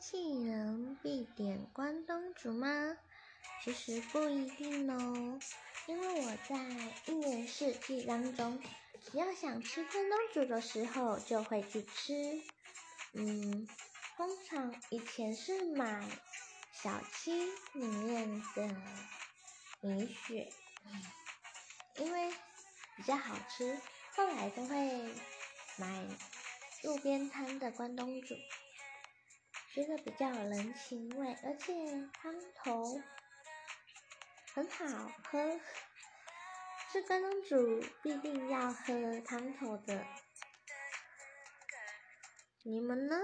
气人必点关东煮吗？其实不一定哦，因为我在一年四季当中，只要想吃关东煮的时候就会去吃。嗯，通常以前是买小七里面的米雪，因为比较好吃，后来都会买路边摊的关东煮。觉得比较有人情味，而且汤头很好喝。是关东煮必定要喝汤头的，你们呢？